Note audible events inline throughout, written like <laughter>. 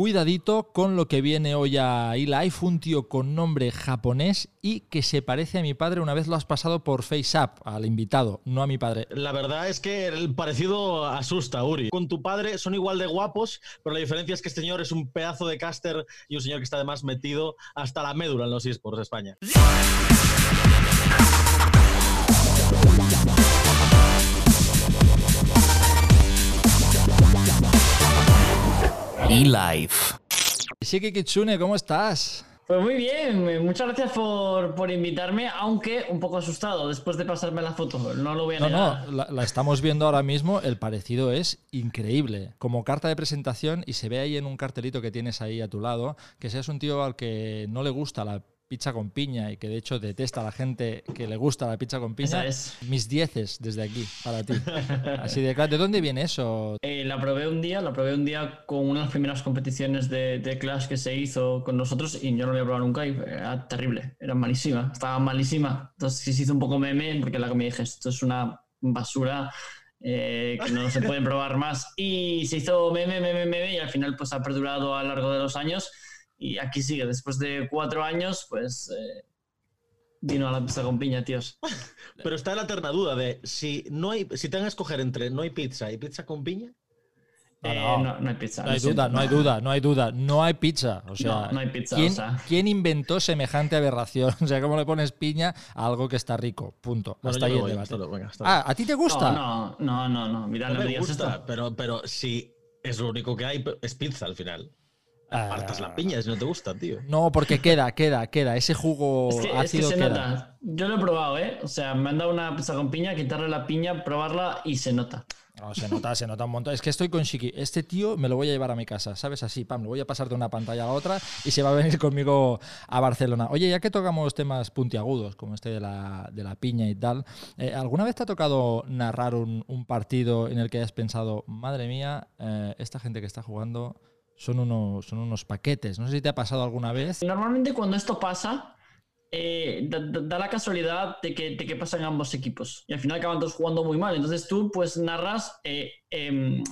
cuidadito con lo que viene hoy a eLife, un tío con nombre japonés y que se parece a mi padre. Una vez lo has pasado por FaceApp, al invitado, no a mi padre. La verdad es que el parecido asusta, Uri. Con tu padre son igual de guapos, pero la diferencia es que este señor es un pedazo de caster y un señor que está además metido hasta la médula en los esports de España. eLife. Shiki Kitsune, ¿cómo estás? Pues muy bien, muchas gracias por, por, invitarme, aunque un poco asustado después de pasarme la foto, no lo voy a negar. No, no, la, estamos viendo ahora mismo, el parecido es increíble. Como carta de presentación, y se ve ahí en un cartelito que tienes ahí a tu lado, que seas un tío al que no le gusta la pizza con piña y que de hecho detesta a la gente que le gusta la pizza con piña, es. mis dieces desde aquí para ti. <laughs> Así de claro. ¿De dónde viene eso? Eh, la probé un día, la probé un día con una de las primeras competiciones de, de, Clash que se hizo con nosotros y yo no la había probado nunca y era terrible, era malísima, estaba malísima. Entonces se hizo un poco meme porque la que me dije, esto es una basura. Eh, que no se puede probar más y se hizo meme, meme, meme y al final pues ha perdurado a lo largo de los años y aquí sigue, después de cuatro años, pues eh, vino a la pizza con piña, tíos. <laughs> Pero está la eterna duda de si no hay, si tengan que escoger entre no hay pizza y pizza con piña. Eh, no, no, hay pizza. No hay duda, no hay duda, no hay duda. No hay pizza. O sea, no, hay pizza. ¿quién, o sea. ¿quién, inventó semejante aberración? <laughs> O sea, ¿cómo le pones piña a algo que está rico? Punto. Bueno, hasta ahí el debate. todo, venga, ah, ¿a ti te gusta? No, no, no, no. Mira, no no me gusta, esto. pero, pero si es lo único que hay, es pizza al final. Apartas la piña si no te gusta, tío. No, porque queda, queda, queda. Ese jugo Es que, es que ácido se queda. nota. Yo lo he probado, ¿eh? O sea, me han dado una pizza con piña, quitarle la piña, probarla y se nota. No, se nota, se nota un montón. Es que estoy con Shiki. Este tío me lo voy a llevar a mi casa, ¿sabes? Así, pam, lo voy a pasar de una pantalla a la otra y se va a venir conmigo a Barcelona. Oye, ya que tocamos temas puntiagudos, como este de la, de la piña y tal, eh, ¿alguna vez te ha tocado narrar un, un, partido en el que hayas pensado, madre mía, eh, esta gente que está jugando son unos, son unos paquetes? No sé si te ha pasado alguna vez. Normalmente cuando esto pasa, eh, da, la casualidad de que, de que pasan ambos equipos y al final acaban todos jugando muy mal. Entonces tú pues narras eh, eh,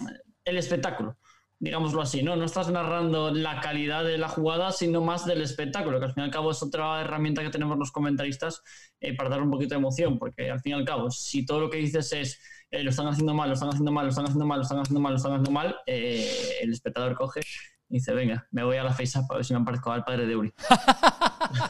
el espectáculo, digámoslo así, ¿no? No estás narrando la calidad de la jugada, sino más del espectáculo, que al fin y al cabo es otra herramienta que tenemos los comentaristas eh, para dar un poquito de emoción, porque al fin y al cabo, si todo lo que dices es eh, lo están haciendo mal, lo están haciendo mal, lo están haciendo mal, lo están haciendo mal, lo están haciendo mal, eh, el espectador coge y dice, venga, me voy a la FaceApp a ver si me parezco al padre de Uri. <laughs>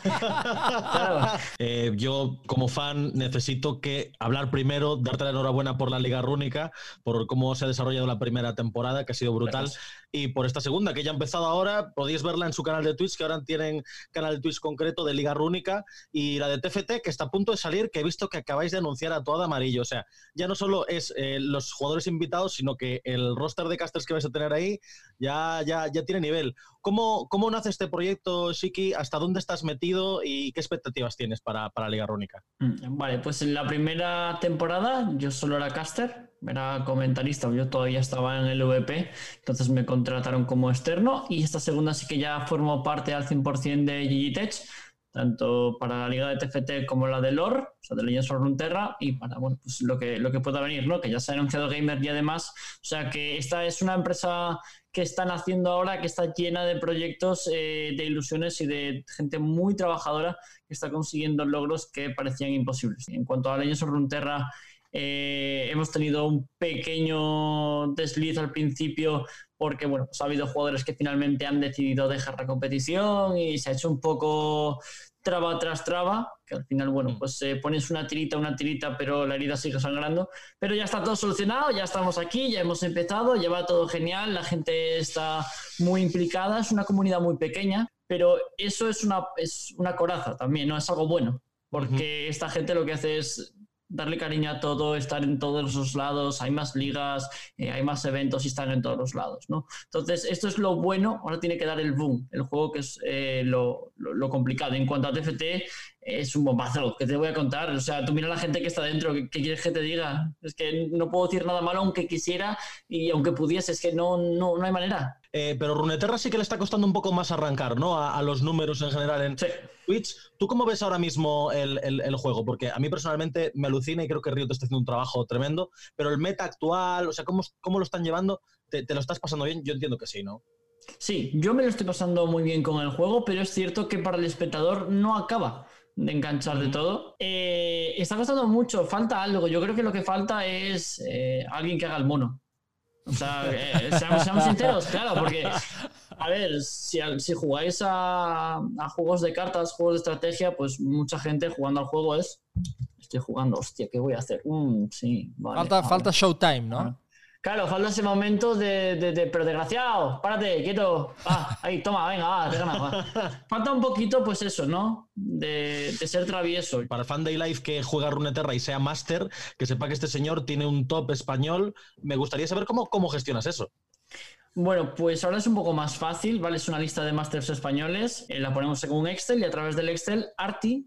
claro. <laughs> eh, yo, como fan, necesito que hablar primero, darte la enhorabuena por la Liga Rúnica, por cómo se ha desarrollado la primera temporada, que ha sido brutal, Gracias. y por esta segunda, que ya ha empezado ahora. Podéis verla en su canal de Twitch, que ahora tienen canal de Twitch concreto de Liga Rúnica, y la de TFT, que está a punto de salir, que he visto que acabáis de anunciar a toda amarillo. O sea, ya no solo es eh, los jugadores invitados, sino que el roster de casters que vais a tener ahí ya, ya, ya tiene nivel. ¿Cómo, ¿Cómo nace este proyecto, Shiki? ¿Hasta dónde estás metido y qué expectativas tienes para, para Liga Rúnica? Vale, pues en la primera temporada yo solo era caster, era comentarista, yo todavía estaba en el VP, entonces me contrataron como externo y esta segunda sí que ya formo parte al 100% de Gigitech, tanto para la liga de TFT como la de LOR, o sea, de Legends of Runeterra, y para bueno, pues lo, que, lo que pueda venir, ¿no? Que ya se ha anunciado Gamer y además, o sea, que esta es una empresa que están haciendo ahora, que está llena de proyectos, eh, de ilusiones y de gente muy trabajadora que está consiguiendo logros que parecían imposibles. En cuanto a Legends of Runeterra, eh, hemos tenido un pequeño desliz al principio porque bueno, pues ha habido jugadores que finalmente han decidido dejar la competición y se ha hecho un poco traba tras traba, que al final, bueno, pues eh, pones una tirita, una tirita, pero la herida sigue sangrando. Pero ya está todo solucionado, ya estamos aquí, ya hemos empezado, lleva todo genial, la gente está muy implicada, es una comunidad muy pequeña, pero eso es una, es una coraza también, ¿no? Es algo bueno, porque uh -huh. esta gente lo que hace es darle cariño a todo, estar en todos los lados, hay más ligas, eh, hay más eventos y están en todos los lados, ¿no? Entonces, esto es lo bueno, ahora tiene que dar el boom, el juego que es eh, lo, lo, lo, complicado. En cuanto a TFT, es un bombazo, que te voy a contar? O sea, tú mira a la gente que está dentro, ¿qué, ¿qué, quieres que te diga? Es que no puedo decir nada malo aunque quisiera y aunque pudiese, es que no, no, no hay manera. Eh, pero Runeterra sí que le está costando un poco más arrancar, ¿no? A, a los números en general en sí. Twitch. ¿Tú cómo ves ahora mismo el, el, el, juego? Porque a mí personalmente me alucina y creo que Riot está haciendo un trabajo tremendo, pero el meta actual, o sea, ¿cómo, cómo lo están llevando? ¿Te, ¿Te, lo estás pasando bien? Yo entiendo que sí, ¿no? Sí, yo me lo estoy pasando muy bien con el juego, pero es cierto que para el espectador no acaba de enganchar de todo. Eh, está costando mucho, falta algo. Yo creo que lo que falta es eh, alguien que haga el mono. O sea, <laughs> eh, seamos, sinceros, claro, porque, a ver, si, si jugáis a, a, juegos de cartas, juegos de estrategia, pues mucha gente jugando al juego es, estoy jugando, hostia, ¿qué voy a hacer? Mm, sí, vale, falta, falta showtime, ¿no? Claro, falta ese momento de, de, pero desgraciado, párate, quieto, ah, ahí, toma, venga, va, te ganas, Falta un poquito, pues eso, ¿no? De, de, ser travieso. Para el fan de Life que juega Runeterra y sea máster, que sepa que este señor tiene un top español, me gustaría saber cómo, cómo gestionas eso. Bueno, pues ahora es un poco más fácil, ¿vale? Es una lista de másters españoles, eh, la ponemos en un Excel y a través del Excel, Arti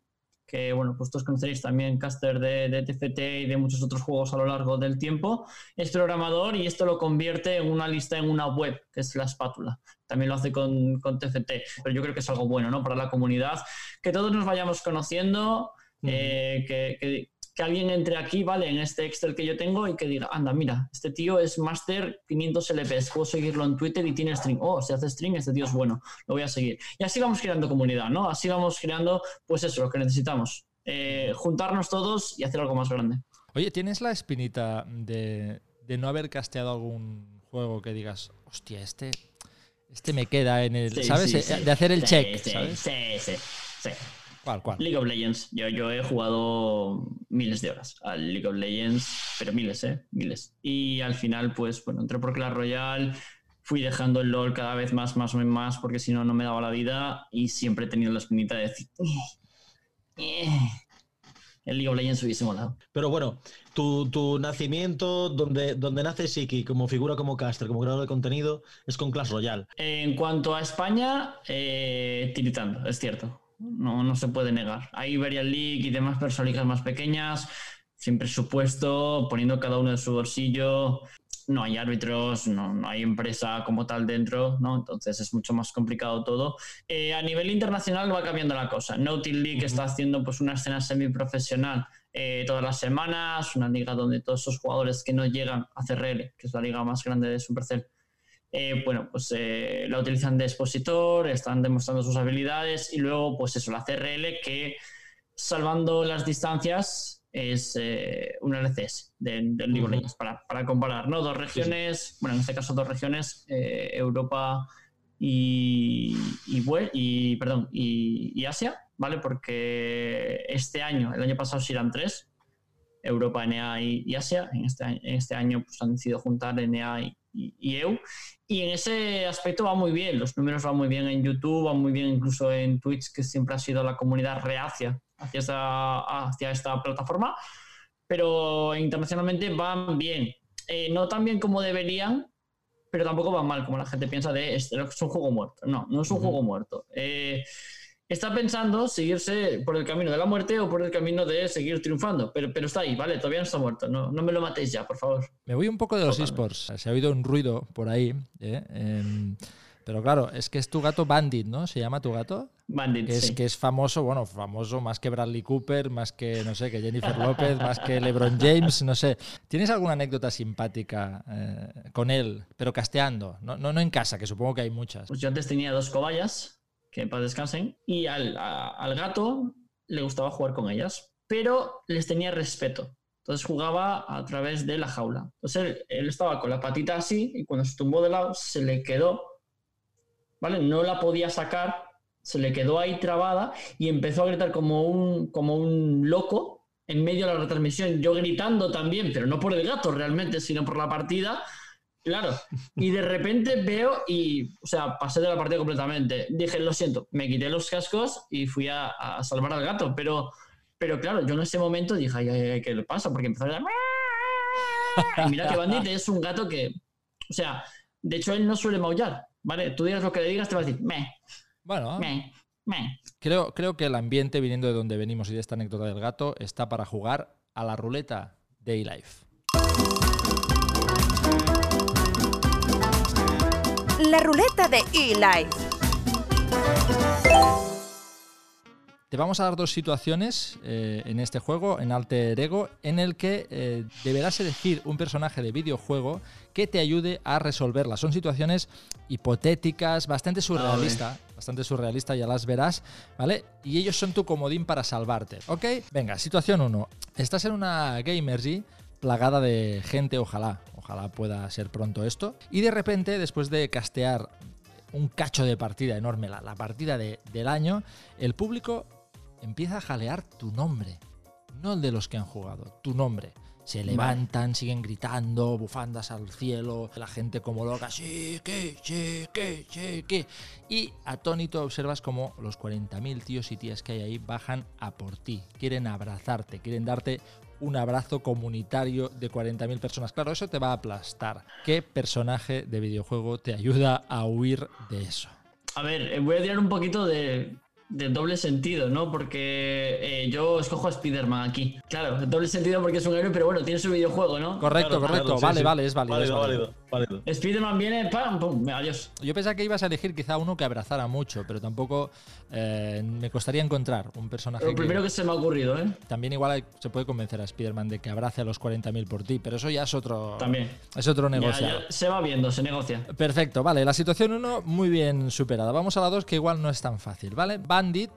que bueno, pues todos conoceréis también caster de, de, TFT y de muchos otros juegos a lo largo del tiempo, es programador y esto lo convierte en una lista en una web, que es la espátula. También lo hace con, con TFT, pero yo creo que es algo bueno ¿no? para la comunidad, que todos nos vayamos conociendo, eh, que, que, que alguien entre aquí, ¿vale? En este Excel que yo tengo y que diga, anda, mira, este tío es Master 500 LPs, puedo seguirlo en Twitter y tiene string. Oh, si hace string, este tío es bueno, lo voy a seguir. Y así vamos creando comunidad, ¿no? Así vamos creando, pues eso, lo que necesitamos. Eh, juntarnos todos y hacer algo más grande. Oye, ¿tienes la espinita de, de no haber casteado algún juego que digas, hostia, este, este me queda en el, ¿sabes? Eh, de hacer el check, ¿sabes? Sí, sí, sí. ¿Cuál, cuál? League of Legends. Yo, yo he jugado miles de horas al League of Legends, pero miles, ¿eh? Miles. Y al final, pues, bueno, entré por Clash Royale, fui dejando el LOL cada vez más, más, más, porque si no, no me daba la vida y siempre he tenido la espinita de decir... Eh, el League of Legends hubiese molado. Pero bueno, tu, tu nacimiento, donde, donde nace Siki como figura, como caster, como creador de contenido, es con Clash Royale. En cuanto a España, eh, tiritando, es cierto no, no se puede negar. Hay Iberian League y demás personas más pequeñas, sin presupuesto, poniendo cada uno de su bolsillo. No hay árbitros, no, no, hay empresa como tal dentro, ¿no? Entonces es mucho más complicado todo. Eh, a nivel internacional va cambiando la cosa. Nautil League está haciendo pues una escena semiprofesional eh, todas las semanas, una liga donde todos esos jugadores que no llegan a CRL, que es la liga más grande de Supercell, eh, bueno, pues eh, la utilizan de expositor, están demostrando sus habilidades y luego, pues eso, la CRL que salvando las distancias es eh, un LCS del de para, para, comparar, ¿no? Dos regiones, bueno, en este caso dos regiones, Europa y, y, perdón, y, Asia, ¿vale? Porque este año, el año pasado sí eran tres, Europa, NEA y, Asia, en este, en este año pues, han decidido juntar NEA y, y, EU. Y en ese aspecto va muy bien, los números van muy bien en YouTube, van muy bien incluso en Twitch, que siempre ha sido la comunidad reacia hacia esta, hacia esta plataforma, pero internacionalmente van bien. Eh, no tan bien como deberían, pero tampoco van mal, como la gente piensa de es un juego muerto. No, no es un juego muerto. Eh, está pensando seguirse por el camino de la muerte o por el camino de seguir triunfando. Pero, pero está ahí, ¿vale? Todavía no está muerto. No, no me lo matéis ya, por favor. Me voy un poco de los esports. Se ha oído un ruido por ahí. ¿eh? Em, pero claro, es que es tu gato Bandit, ¿no? ¿Se llama tu gato? Bandit, que es, sí. Que es famoso, bueno, famoso más que Bradley Cooper, más que, no sé, que Jennifer López, más que LeBron James, no sé. ¿Tienes alguna anécdota simpática eh, con él, pero casteando? No, no, no en casa, que supongo que hay muchas. Pues yo antes tenía dos cobayas que para descansen, y al, al, gato le gustaba jugar con ellas, pero les tenía respeto. Entonces jugaba a través de la jaula. Entonces él, él, estaba con la patita así y cuando se tumbó de lado se le quedó, ¿vale? No la podía sacar, se le quedó ahí trabada y empezó a gritar como un, como un loco en medio de la retransmisión, yo gritando también, pero no por el gato realmente, sino por la partida Claro, y de repente veo y, o sea, pasé de la partida completamente. Dije, lo siento, me quité los cascos y fui a, a salvar al gato, pero, pero claro, yo en ese momento dije, ay, ay, ay ¿qué le pasa? Porque empezó a... Y mira que Bandit es un gato que, o sea, de hecho él no suele maullar, ¿vale? Tú digas lo que le digas, te va a decir, me. Bueno, me, me. Creo, creo que el ambiente, viniendo de donde venimos y de esta anécdota del gato, está para jugar a la ruleta de life La ruleta de eLife. Te vamos a dar dos situaciones eh, en este juego, en Alter Ego, en el que eh, deberás elegir un personaje de videojuego que te ayude a resolverlas. Son situaciones hipotéticas, bastante surrealistas, bastante surrealista, ya las verás, ¿vale? Y ellos son tu comodín para salvarte, ¿ok? Venga, situación 1. Estás en una Gamergy plagada de gente, ojalá, ojalá pueda ser pronto esto. Y de repente, después de castear un cacho de partida enorme, la, la partida de- del año, el público empieza a jalear tu nombre, no el de los que han jugado, tu nombre. Se levantan, siguen gritando, bufandas al cielo, la gente como loca, sí, que, sí, que, sí, que. Y atónito observas como los 40.000 tíos y tías que hay ahí bajan a por ti, quieren abrazarte, quieren darte un abrazo comunitario de 40.000 personas. Claro, eso te va a aplastar. ¿Qué personaje de videojuego te ayuda a huir de eso? A ver, eh, voy a tirar un poquito de, de doble sentido, ¿no? Porque eh, yo escojo a Spider-Man aquí. Claro, doble sentido porque es un héroe, pero bueno, tiene su videojuego, ¿no? Correcto, Claro, correcto. claro, sí, vale, sí. vale, es válido. es Válido, válido. válido, válido. Spider-Man viene, pam, pum, adiós. Yo pensaba que ibas a elegir quizá uno que abrazara mucho, pero tampoco eh, me costaría encontrar un personaje Lo que primero que se me ha ocurrido, ¿eh? también igual se puede convencer a Spider-Man de que abrace a los 40.000 por ti, pero eso ya es otro, También. es otro Ya, negocio. ya se va viendo, se negocia. Perfecto, vale, la situación 1 muy bien superada. Vamos a la 2 que igual no es tan fácil, ¿vale? Bandit,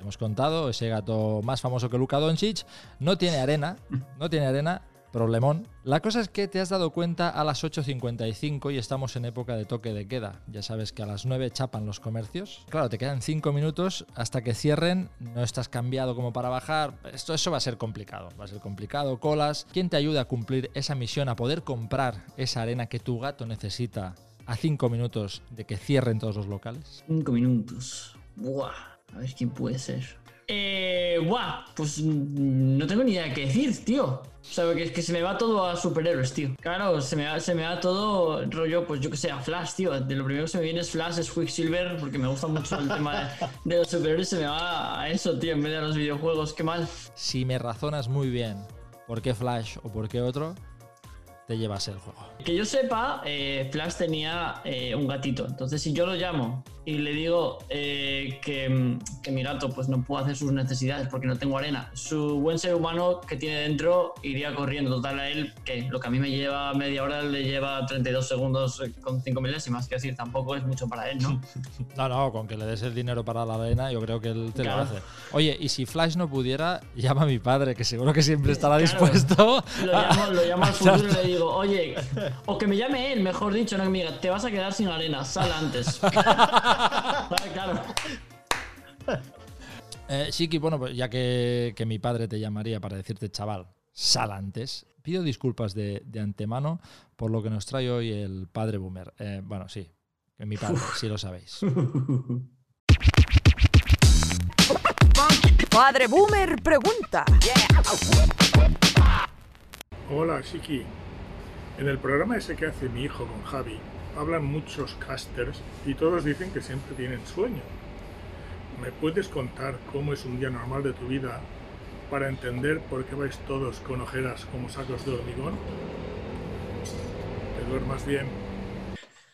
hemos contado, ese gato más famoso que Luka Doncic, no tiene arena, no tiene arena, problemón. La cosa es que te has dado cuenta a las 8.55 y estamos en época de toque de queda. Ya sabes que a las 9 chapan los comercios. Claro, te quedan 5 minutos hasta que cierren, no estás cambiado como para bajar. Esto, eso va a ser complicado, va a ser complicado. Colas, ¿quién te ayuda a cumplir esa misión, a poder comprar esa arena que tu gato necesita a 5 minutos de que cierren todos los locales? Cinco minutos. Buah, a ver quién puede ser. Eh, buah, pues no tengo ni idea de qué decir, tío. O sea, que que se me va todo a superhéroes, tío. Claro, se me va, se me va todo rollo, pues yo que sé, a Flash, tío. De lo primero que se me viene es Flash, es Quicksilver, porque me gusta mucho el tema de, de los superhéroes. Se me va a eso, tío, en vez de a los videojuegos. Qué mal. Si me razonas muy bien por qué Flash o por qué otro, te llevas el juego. Que yo sepa, eh, Flash tenía eh, un gatito. Entonces, si yo lo llamo y le digo eh, que, mm, que mi gato pues no puede hacer sus necesidades porque no tengo arena, su buen ser humano que tiene dentro iría corriendo. Total, a él, que lo que a mí me lleva media hora le lleva 32 segundos con 5 milésimas. Que decir, tampoco es mucho para él, ¿no? <laughs> No, no, con que le des el dinero para la arena, yo creo que él te Claro. lo hace. Oye, y si Flash no pudiera, llama a mi padre, que seguro que siempre estará Claro. dispuesto. Lo llamo, lo llamo al futuro y le digo, oye, o que me llame él, mejor dicho, no que me diga, te vas a quedar sin arena, sal antes. <laughs> Vale, claro. Eh, Shiki, bueno, pues ya que, que mi padre te llamaría para decirte, chaval, sal antes, pido disculpas de, de antemano por lo que nos trae hoy el padre Boomer. Eh, bueno, sí, que mi padre, sí lo sabéis. <laughs> Padre Boomer pregunta. Hola, Shiki. En el programa ese que hace mi hijo con Javi, hablan muchos casters y todos dicen que siempre tienen sueño. ¿Me puedes contar cómo es un día normal de tu vida para entender por qué vais todos con ojeras como sacos de hormigón? Que duermas bien.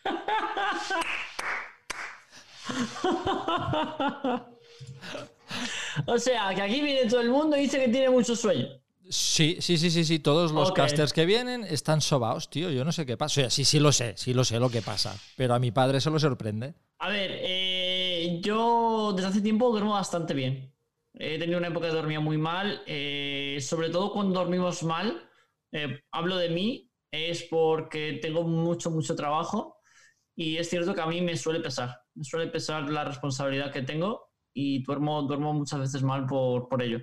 <laughs> O sea, que aquí viene todo el mundo y dice que tiene mucho sueño. Sí, sí, sí, sí, sí. Todos los casters que vienen están sobaos, tío. Yo no sé qué pasa. O sea, sí, sí lo sé, sí lo sé lo que pasa. Pero a mi padre se lo sorprende. A ver, eh, yo desde hace tiempo duermo bastante bien. He tenido una época de dormía muy mal, eh, sobre todo cuando dormimos mal. eh, hablo de mí, es porque tengo mucho, mucho trabajo y es cierto que a mí me suele pesar. Me suele pesar la responsabilidad que tengo y duermo, duermo muchas veces mal por, por ello.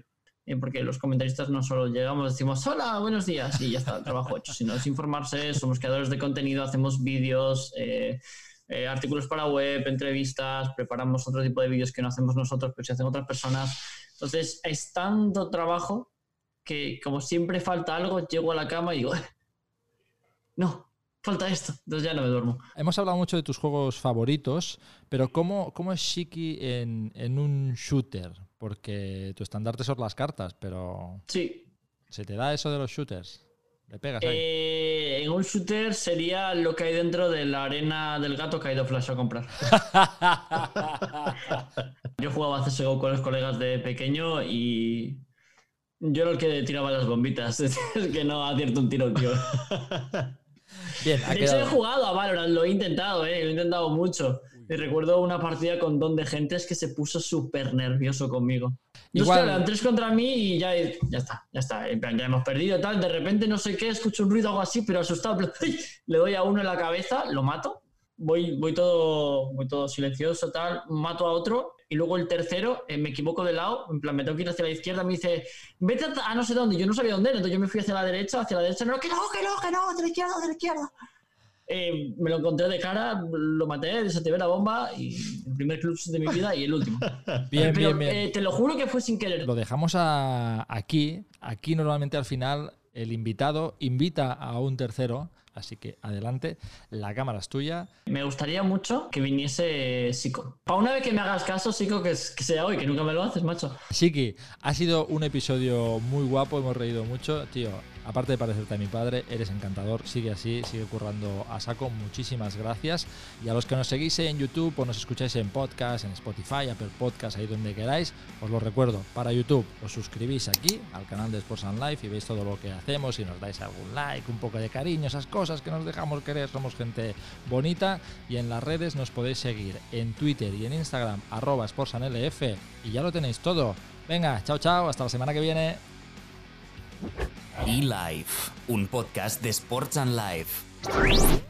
Eh, porque los comentaristas no solo llegamos, decimos hola, buenos días y ya está, el trabajo hecho, sino es informarse, somos creadores de contenido, hacemos vídeos, eh, eh, artículos para web, entrevistas, preparamos otro tipo de vídeos que no hacemos nosotros, pero se hacen otras personas. Entonces, es tanto trabajo que como siempre falta algo, llego a la cama y digo, "Eh, no, falta esto, entonces ya no me duermo. Hemos hablado mucho de tus juegos favoritos, pero ¿cómo, cómo es Shiki en, en un shooter? Porque tu estandarte son las cartas, pero Sí, ¿se te da eso de los shooters? ¿Le pegas ahí? eh, en un shooter sería lo que hay dentro de la arena del gato que ha ido Flash a comprar. <laughs> Yo jugaba CSGO con los colegas de pequeño y yo era el que tiraba las bombitas. <laughs> Es que no acierto un tiro, tío. <laughs> Bien, ha De hecho, he quedado. jugado a Valorant, lo he intentado, ¿eh? lo he intentado mucho. Y recuerdo una partida con don de gentes que se puso súper nervioso conmigo. Dos Igual- eran tres contra mí y ya, ya está, ya está. En plan, ya hemos perdido tal. De repente no sé qué, escucho un ruido o algo así, pero asustado. <laughs> Le doy a uno en la cabeza, lo mato. Voy, voy, todo, voy todo silencioso, tal. Mato a otro. Y luego el tercero, eh, me equivoco de lado. En plan, me tengo que ir hacia la izquierda. Me dice, vete a, no sé dónde. Yo no sabía dónde era. Entonces yo me fui hacia la derecha, hacia la derecha. No, que no, que no, que no, hacia la izquierda, hacia la izquierda. Eh, me lo encontré de cara, lo maté, desactivé la bomba y el primer clutch de mi vida y el último. <laughs> Bien, Pero, bien, bien. eh, te lo juro que fue sin querer. Lo dejamos a- aquí. Aquí normalmente al final el invitado invita a un tercero. Así que adelante, la cámara es tuya. Me gustaría mucho que viniese Sico. Para una vez que me hagas caso, Sico, que, que sea hoy, que nunca me lo haces, macho. Siki, ha sido un episodio muy guapo, hemos reído mucho. Tío, aparte de parecerte a mi padre, eres encantador. Sigue así, sigue currando a saco. Muchísimas gracias. Y a los que nos seguís en YouTube o nos escucháis en podcast, en Spotify, Apple Podcast, ahí donde queráis, os lo recuerdo. Para YouTube, os suscribís aquí al canal de Sports and Life y veis todo lo que hacemos y nos dais algún like, un poco de cariño, esas cosas que nos dejamos querer. Somos gente bonita. Y en las redes nos podéis seguir en Twitter y en Instagram, arroba sportsanlf. Y ya lo tenéis todo. Venga, chao, chao, hasta la semana que viene. eLife, un podcast de Sports and Life.